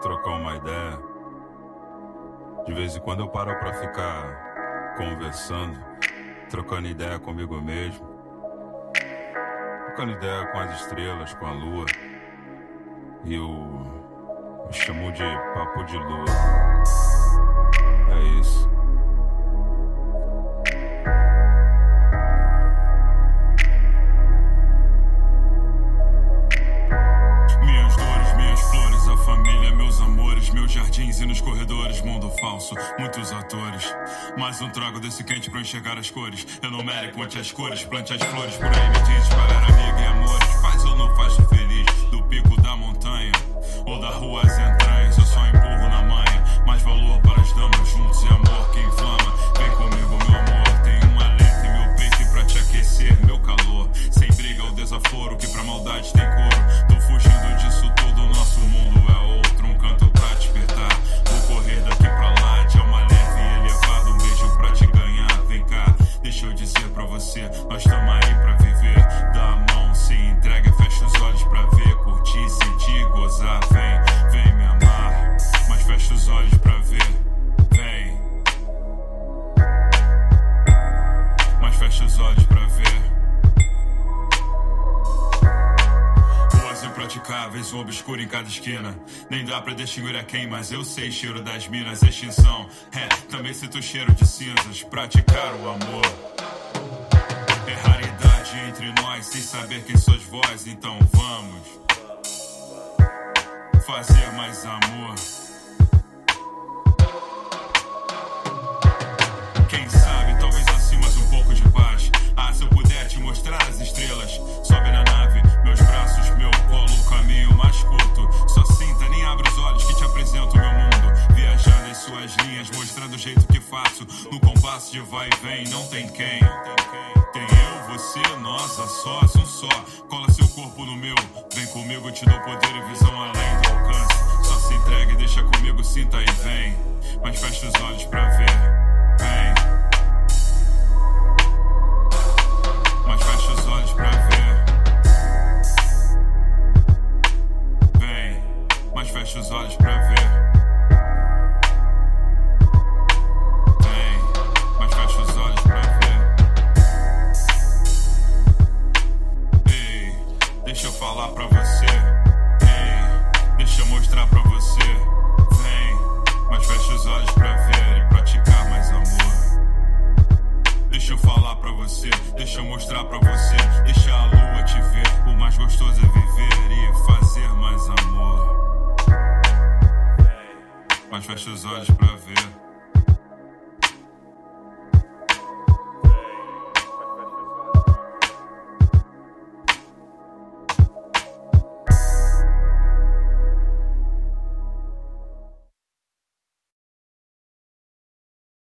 trocar uma ideia. De vez em quando eu paro pra ficar conversando, trocando ideia comigo mesmo. Trocando ideia com as estrelas, com a lua. E eu, eu chamo de papo de lua. É isso. E nos corredores, mundo falso, muitos atores. Mais um trago desse quente pra enxergar as cores. Eu não mere, conte as cores, plante as flores, por aí me diz, galera, amiga e amores. Faz ou não faz feliz, do pico da montanha ou da rua às entranhas. Eu só empurro na manha, mais valor para as damas, juntos e amor que inflama. Um obscuro em cada esquina. Nem dá pra distinguir a quem, mas eu sei cheiro das minas, extinção. É, também sinto cheiro de cinzas, praticar o amor. É raridade entre nós, sem saber quem sois vós, então vamos fazer mais amor. Linhas, mostrando o jeito que faço. No compasso de vai e vem, não tem quem. Tem eu, você, nós, a sós, um só. Cola seu corpo no meu. Vem comigo, te dou poder e visão além do alcance. Só se entregue, deixa comigo, sinta e vem. Mas fecha os olhos pra ver. Vem. Mas fecha os olhos pra ver. Vem, mas fecha os olhos pra ver. Deixa eu falar pra você. Ei, deixa eu mostrar pra você. Vem, mas fecha os olhos pra ver e praticar mais amor. Deixa eu falar pra você, deixa eu mostrar pra você. Deixa a lua te ver. O mais gostoso é viver e fazer mais amor. Mas fecha os olhos pra ver.